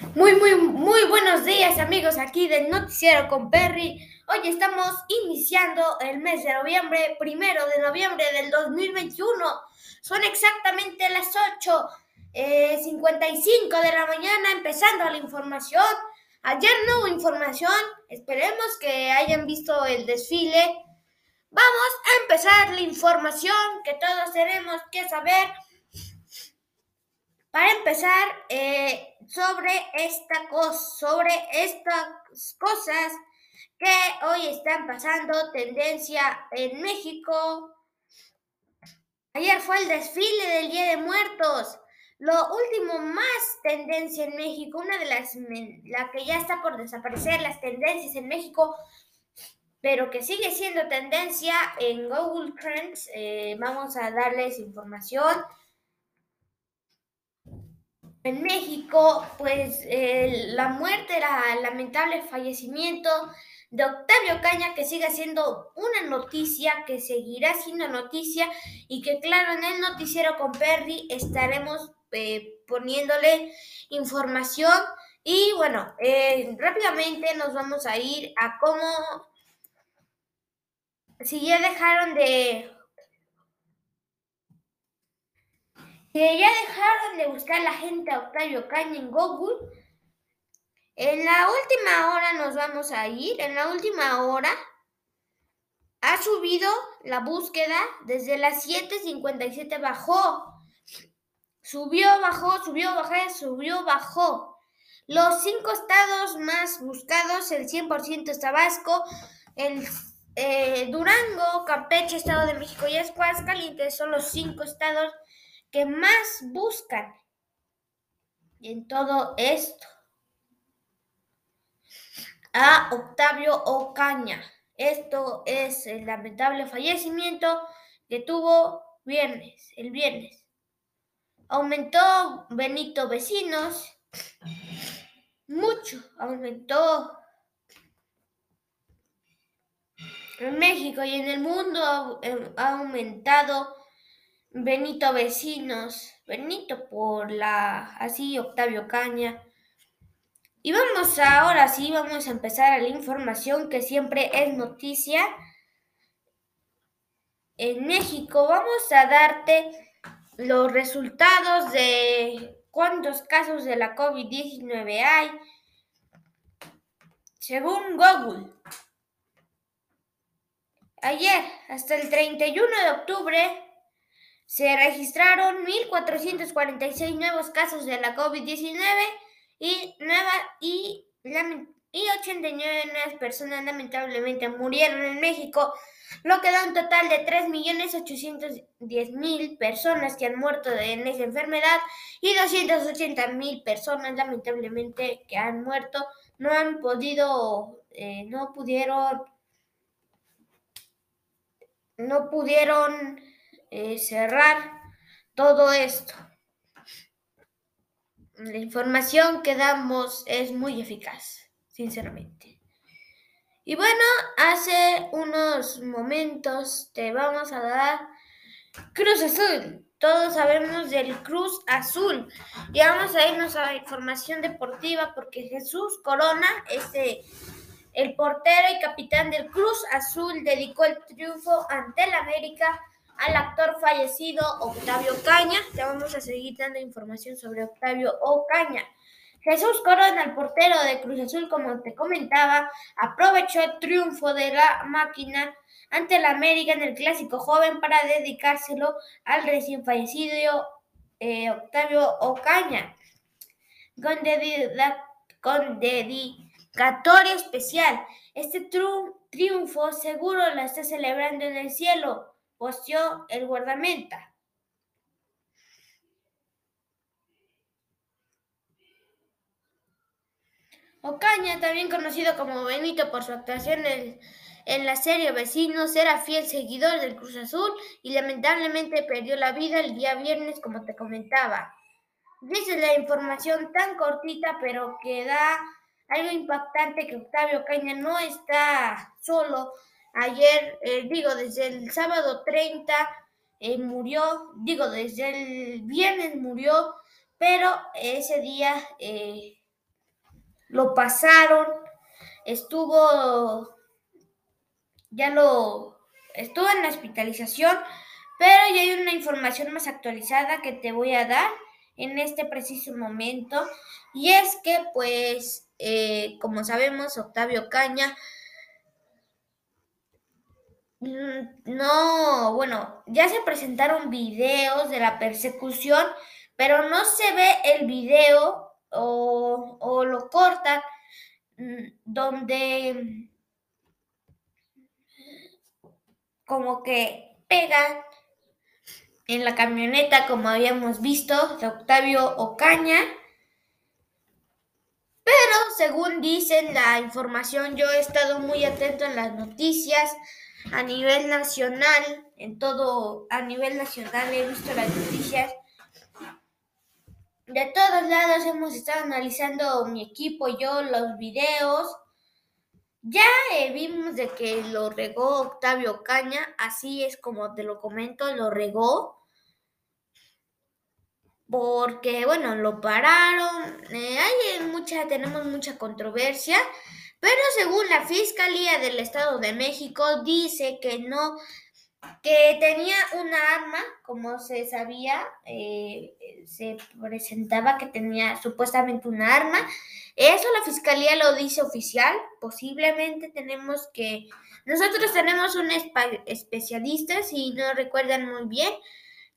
Muy, muy, muy buenos días amigos aquí del Noticiero con Perry. Hoy estamos iniciando el mes de noviembre, primero de noviembre del 2021. Son exactamente las 8.55 eh, de la mañana empezando la información. Ayer no hubo información, esperemos que hayan visto el desfile. Vamos a empezar la información que todos tenemos que saber. Para empezar, eh, sobre esta cosa, sobre estas cosas que hoy están pasando tendencia en México. Ayer fue el desfile del Día de Muertos. Lo último más tendencia en México, una de las la que ya está por desaparecer las tendencias en México, pero que sigue siendo tendencia en Google Trends. Eh, vamos a darles información en México, pues la muerte, el lamentable fallecimiento de Octavio Caña, que sigue siendo una noticia, que seguirá siendo noticia y que claro, en el noticiero con Perry estaremos eh, poniéndole información. Y bueno, eh, rápidamente nos vamos a ir a cómo, si ya dejaron de que ya dejaron de buscar la gente a Octavio Caña en Google. En la última hora nos vamos a ir, en la última hora ha subido la búsqueda desde las 7.57 bajó. Subió, bajó, subió, bajó, subió, bajó. Los cinco estados más buscados, el 100% es Tabasco, el eh, Durango, Campeche, Estado de México y Calientes son los cinco estados que más buscan en todo esto a Octavio Ocaña. Esto es el lamentable fallecimiento que tuvo viernes, el viernes. Aumentó Benito Vecinos, mucho, aumentó en México y en el mundo ha aumentado Benito Vecinos, Benito por la, así Octavio Caña. Y vamos ahora sí, vamos a empezar a la información que siempre es noticia. En México vamos a darte los resultados de cuántos casos de la COVID-19 hay según Google. Ayer, hasta el 31 de octubre, se registraron 1.446 nuevos casos de la COVID-19 y, y, y 89 nuevas personas lamentablemente murieron en México, lo que da un total de 3.810.000 personas que han muerto en esa enfermedad y 280.000 personas lamentablemente que han muerto no han podido, eh, no pudieron, no pudieron eh, cerrar todo esto. La información que damos es muy eficaz, sinceramente. Y bueno, hace unos momentos te vamos a dar Cruz Azul. Todos sabemos del Cruz Azul. Y vamos a irnos a la información deportiva porque Jesús Corona, este, el portero y capitán del Cruz Azul, dedicó el triunfo ante el América al actor fallecido Octavio Caña. Te vamos a seguir dando información sobre Octavio Ocaña. Jesús Corona, el portero de Cruz Azul, como te comentaba, aprovechó el triunfo de la máquina ante la América en el clásico joven para dedicárselo al recién fallecido eh, Octavio Ocaña. Con, con dedicatoria especial. Este triunfo seguro lo está celebrando en el cielo posteó el guardameta. Ocaña, también conocido como Benito por su actuación en, en, la serie Vecinos, era fiel seguidor del Cruz Azul y lamentablemente perdió la vida el día viernes, como te comentaba. Dice la información tan cortita, pero que da algo impactante que Octavio Ocaña no está solo, Ayer, eh, digo, desde el sábado 30 eh, murió, digo, desde el viernes murió, pero ese día eh, lo pasaron, estuvo, ya lo, estuvo en la hospitalización, pero ya hay una información más actualizada que te voy a dar en este preciso momento. Y es que, pues, como sabemos, Octavio Caña no, bueno, ya se presentaron videos de la persecución, pero no se ve el video o, o lo cortan mm, donde como que pegan en la camioneta, como habíamos visto, de Octavio Ocaña. Pero según dicen la información, yo he estado muy atento en las noticias a nivel nacional, en todo, a nivel nacional he visto las noticias. De todos lados hemos estado analizando mi equipo yo los videos. Ya eh, vimos de que lo regó Octavio Caña, así es como te lo comento, lo regó porque, bueno, lo pararon, eh, hay mucha, tenemos mucha controversia, pero según la Fiscalía del Estado de México dice que no, que tenía una arma, como se sabía, eh, se presentaba que tenía supuestamente una arma. Eso la Fiscalía lo dice oficial, posiblemente tenemos que, nosotros tenemos un especialista, si no recuerdan muy bien,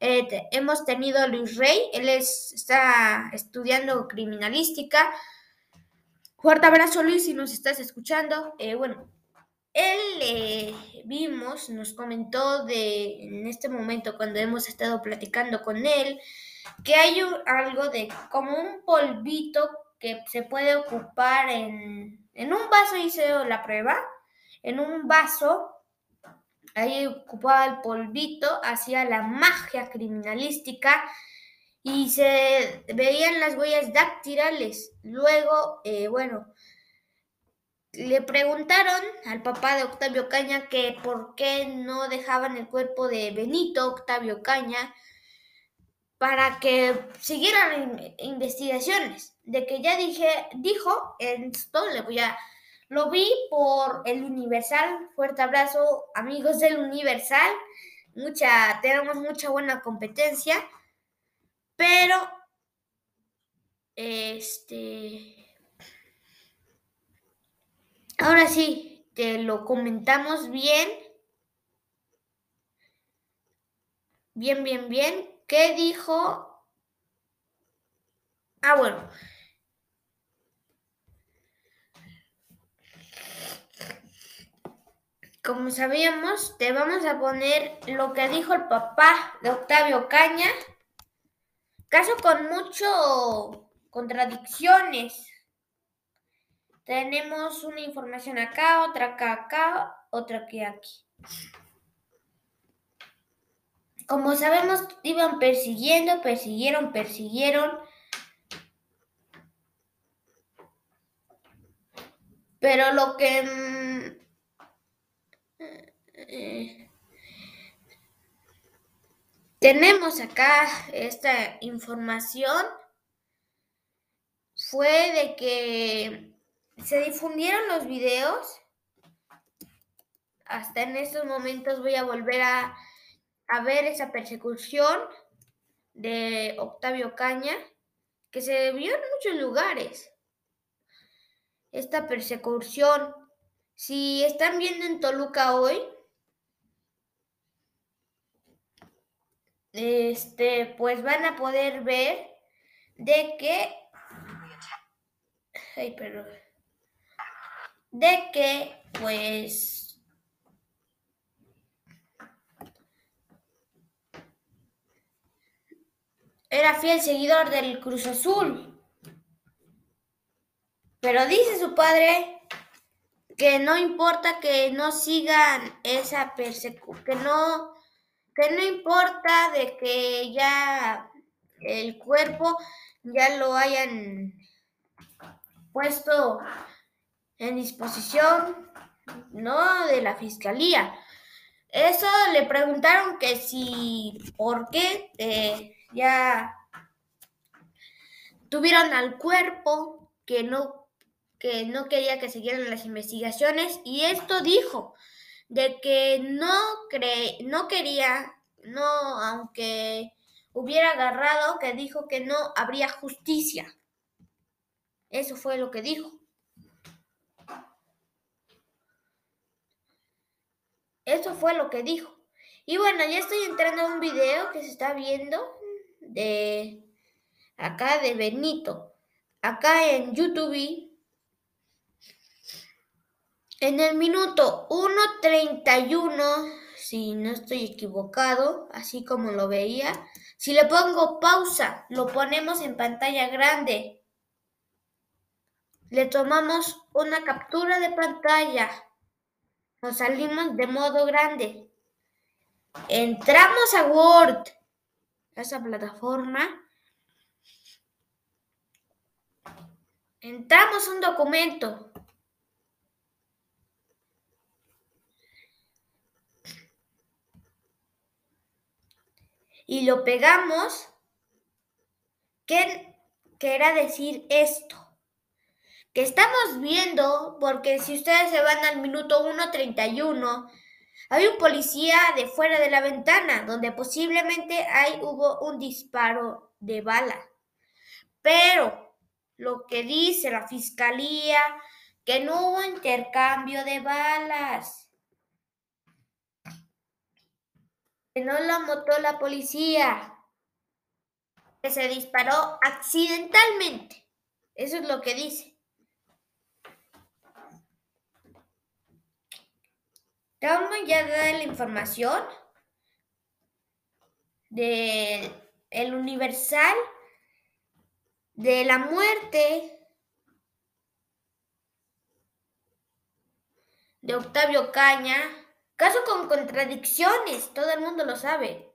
eh, hemos tenido a Luis Rey, él está estudiando criminalística. Fuerte abrazo Luis si nos estás escuchando. Eh, bueno, él eh, vimos, nos comentó de en este momento cuando hemos estado platicando con él, que hay algo de como un polvito que se puede ocupar en, en un vaso, hice la prueba, en un vaso Ahí ocupaba el polvito, hacía la magia criminalística y se veían las huellas dactilares. Luego, eh, bueno, le preguntaron al papá de Octavio Caña que por qué no dejaban el cuerpo de Benito Octavio Caña para que siguieran investigaciones. De que ya dije, dijo, esto le voy a lo vi por el Universal. Fuerte abrazo, amigos del Universal. Mucha, tenemos mucha buena competencia. Pero, este. Ahora sí, te lo comentamos bien. Bien, bien, bien. ¿Qué dijo? Ah, bueno. como sabíamos, te vamos a poner lo que dijo el papá de Octavio Caña. Caso con mucho contradicciones. Tenemos una información acá, otra acá, acá, otra aquí, aquí. Como sabemos, iban persiguiendo, persiguieron, persiguieron. Pero lo que mm, eh, tenemos acá esta información. Fue de que se difundieron los videos. Hasta en estos momentos voy a volver a, a ver esa persecución de Octavio Caña, que se vio en muchos lugares. Esta persecución si están viendo en Toluca hoy, este, pues van a poder ver de que, ay, perdón, de que, pues, era fiel seguidor del Cruz Azul. Pero dice su padre que no importa que no sigan esa persecución, que no, que no importa de que ya el cuerpo ya lo hayan puesto en disposición, no de la fiscalía. Eso le preguntaron que si, ¿por qué eh, ya tuvieron al cuerpo que no que no quería que siguieran las investigaciones y esto dijo de que no cree, no quería, no, aunque hubiera agarrado, que dijo que no habría justicia. Eso fue lo que dijo. Eso fue lo que dijo. Y bueno, ya estoy entrando a un video que se está viendo de acá de Benito. Acá en YouTube. En el minuto 1.31, si no estoy equivocado, así como lo veía, si le pongo pausa, lo ponemos en pantalla grande. Le tomamos una captura de pantalla. Nos salimos de modo grande. Entramos a Word, esa plataforma. Entramos un documento. Y lo pegamos. ¿Qué querrá decir esto? Que estamos viendo, porque si ustedes se van al minuto 1.31, hay un policía de fuera de la ventana, donde posiblemente ahí hubo un disparo de bala. Pero lo que dice la fiscalía, que no hubo intercambio de balas. Que no la mató la policía. Que se disparó accidentalmente. Eso es lo que dice. Vamos ya a dar la información de el Universal de la muerte de Octavio Caña. Caso con contradicciones, todo el mundo lo sabe.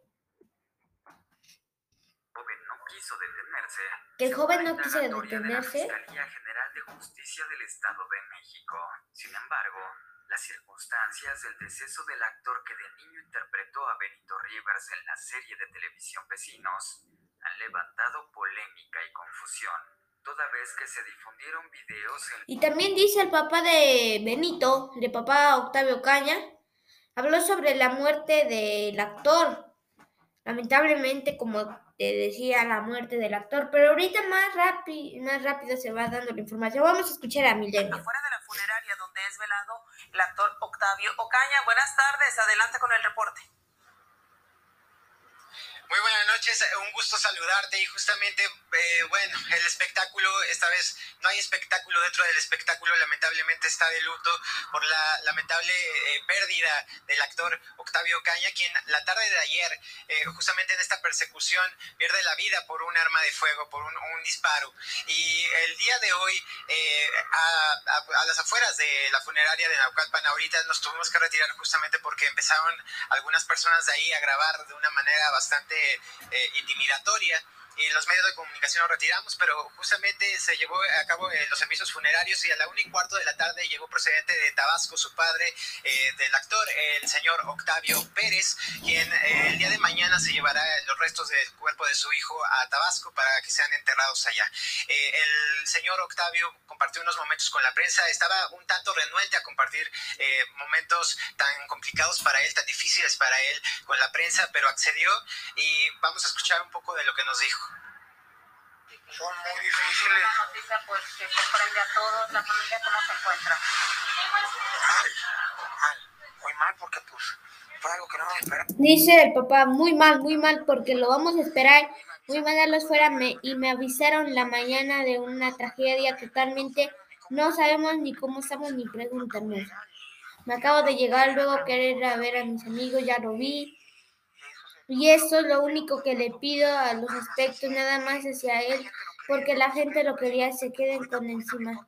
joven no quiso detenerse. Que el joven no quiso Declaratoria de la detenerse. Fiscalía General de Justicia del Estado de México. Sin embargo, las circunstancias del deceso del actor que de niño interpretó a Benito Rivers en la serie de televisión Vecinos han levantado polémica y confusión, toda vez que se difundieron videos en Y también dice el papá de Benito, de papá Octavio Caña, habló sobre la muerte del actor. Lamentablemente, como te decía, la muerte del actor, pero ahorita más, rápido, más rápido se va dando la información. Vamos a escuchar a Milenio. afuera de la funeraria donde es velado el actor Octavio Ocaña. Buenas tardes, adelante con el reporte. Muy buenas noches, eh, un gusto saludarte y justamente, eh, bueno, el espectáculo, esta vez no hay espectáculo dentro del espectáculo, lamentablemente está de luto por la lamentable eh, pérdida del actor Octavio Caña, quien la tarde de ayer, eh, justamente en esta persecución, pierde la vida por un arma de fuego, por un, disparo. Y el día de hoy, a, a- a las afueras de la funeraria de Naucalpan, ahorita nos tuvimos que retirar justamente porque empezaron algunas personas de ahí a grabar de una manera bastante eh, intimidatoria y los medios de comunicación nos retiramos, pero justamente se llevó a cabo eh, los servicios funerarios y a la una y cuarto de la tarde llegó procedente de Tabasco su padre eh, del actor, el señor Octavio Pérez, quien eh, el día de mañana se llevará los restos del cuerpo de su hijo a Tabasco para que sean enterrados allá. Eh, el señor Octavio compartió unos momentos con la prensa, estaba un tanto renuente a compartir eh, momentos tan complicados para él, tan difíciles para él con la prensa, pero accedió y vamos a escuchar un poco de lo que nos dijo. Son muy difíciles. Una noticia pues que sorprende a todos. La familia cómo se encuentra. Mal, mal, muy mal porque pues fue algo que no me esperaba. Dice el papá, muy mal, muy mal, porque lo vamos a esperar. Voy a mandarlos fuera me, y me avisaron la mañana de una tragedia totalmente no sabemos ni cómo estamos ni preguntarnos. Me acabo de llegar luego querer ir a ver a mis amigos, ya lo vi. Y eso es lo único que le pido a los aspectos, nada más hacia él, porque la gente lo quería, se queden con encima.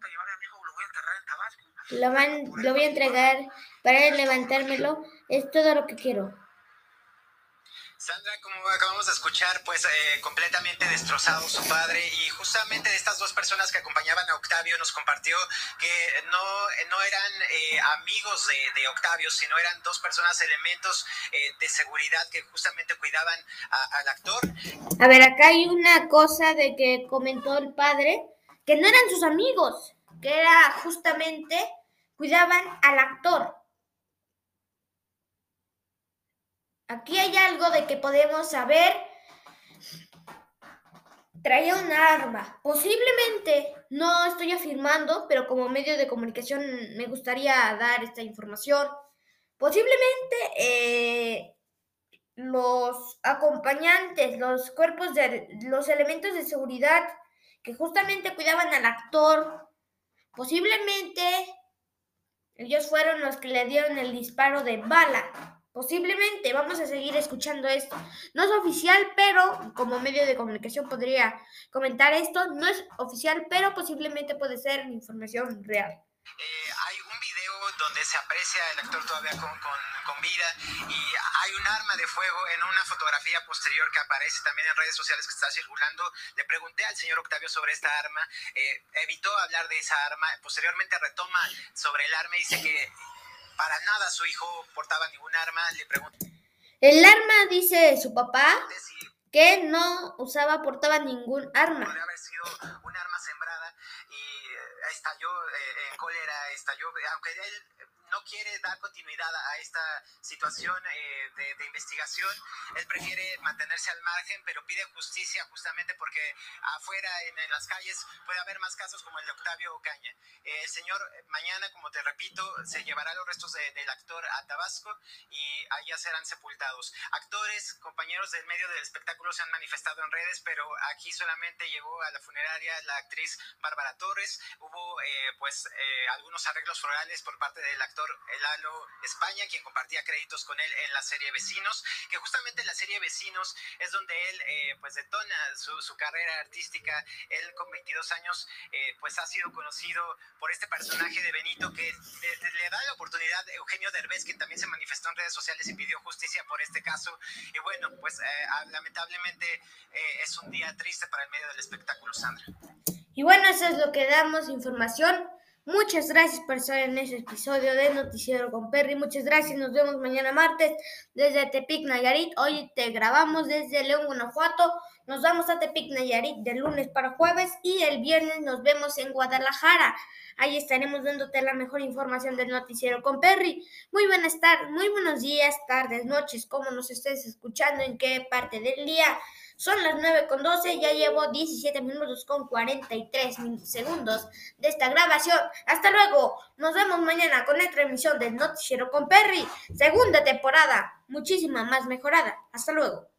Lo, van, lo voy a entregar para levantármelo. Es todo lo que quiero. Sandra, como acabamos de escuchar, pues eh, completamente destrozado su padre y justamente de estas dos personas que acompañaban a Octavio nos compartió que no, no eran eh, amigos de, de Octavio, sino eran dos personas, elementos eh, de seguridad que justamente cuidaban al actor. A ver, acá hay una cosa de que comentó el padre, que no eran sus amigos. que era justamente cuidaban al actor. Aquí hay algo de que podemos saber. Traía un arma. Posiblemente, no estoy afirmando, pero como medio de comunicación me gustaría dar esta información. Posiblemente eh, los acompañantes, los cuerpos de los elementos de seguridad que justamente cuidaban al actor, posiblemente ellos fueron los que le dieron el disparo de bala. Posiblemente, vamos a seguir escuchando esto. No es oficial, pero como medio de comunicación podría comentar esto. No es oficial, pero posiblemente puede ser información real. Eh, hay un video donde se aprecia el actor todavía con, vida y hay un arma de fuego en una fotografía posterior que aparece también en redes sociales que está circulando. Le pregunté al señor Octavio sobre esta arma, eh, evitó hablar de esa arma, posteriormente retoma sobre el arma y dice que para nada su hijo portaba ningún arma. Le pregunté. El arma, dice su papá, que no usaba, portaba ningún arma. Podría haber sido un arma sembrada y eh, estalló eh, en cólera, estalló, aunque él no quiere dar continuidad a esta situación eh, de, de, investigación. Él prefiere mantenerse al margen, pero pide justicia justamente porque afuera, en, en las calles, puede haber más casos como el de Octavio Ocaña. Eh, el señor, mañana, como te repito, se llevará los restos de, del actor a Tabasco y allá serán sepultados. Actores, compañeros del medio del espectáculo se han manifestado en redes, pero aquí solamente llegó a la funeraria la actriz Bárbara Torres. Hubo, eh, pues, algunos arreglos florales por parte del actor actor Lalo España, quien compartía créditos con él en la serie Vecinos, que justamente en la serie Vecinos es donde él eh, pues detona su, su, carrera artística. Él con 22 años eh, pues ha sido conocido por este personaje de Benito que le, le da la oportunidad a Eugenio Derbez, quien también se manifestó en redes sociales y pidió justicia por este caso. Y bueno, pues eh, lamentablemente es un día triste para el medio del espectáculo, Sandra. Y bueno, eso es lo que damos información. Muchas gracias por estar en este episodio de Noticiero con Perry. Muchas gracias. Nos vemos mañana martes desde Tepic Nayarit. Hoy te grabamos desde León, Guanajuato. Nos vamos a Tepic Nayarit de lunes para jueves y el viernes nos vemos en Guadalajara. Ahí estaremos dándote la mejor información del Noticiero con Perry. Muy buenas tardes, muy buenos días, tardes, noches, como nos estés escuchando, en qué parte del día. Son las 9 con 12, ya llevo 17 minutos con 43 segundos de esta grabación. Hasta luego, nos vemos mañana con otra emisión del Noticiero con Perry, segunda temporada, muchísima más mejorada. Hasta luego.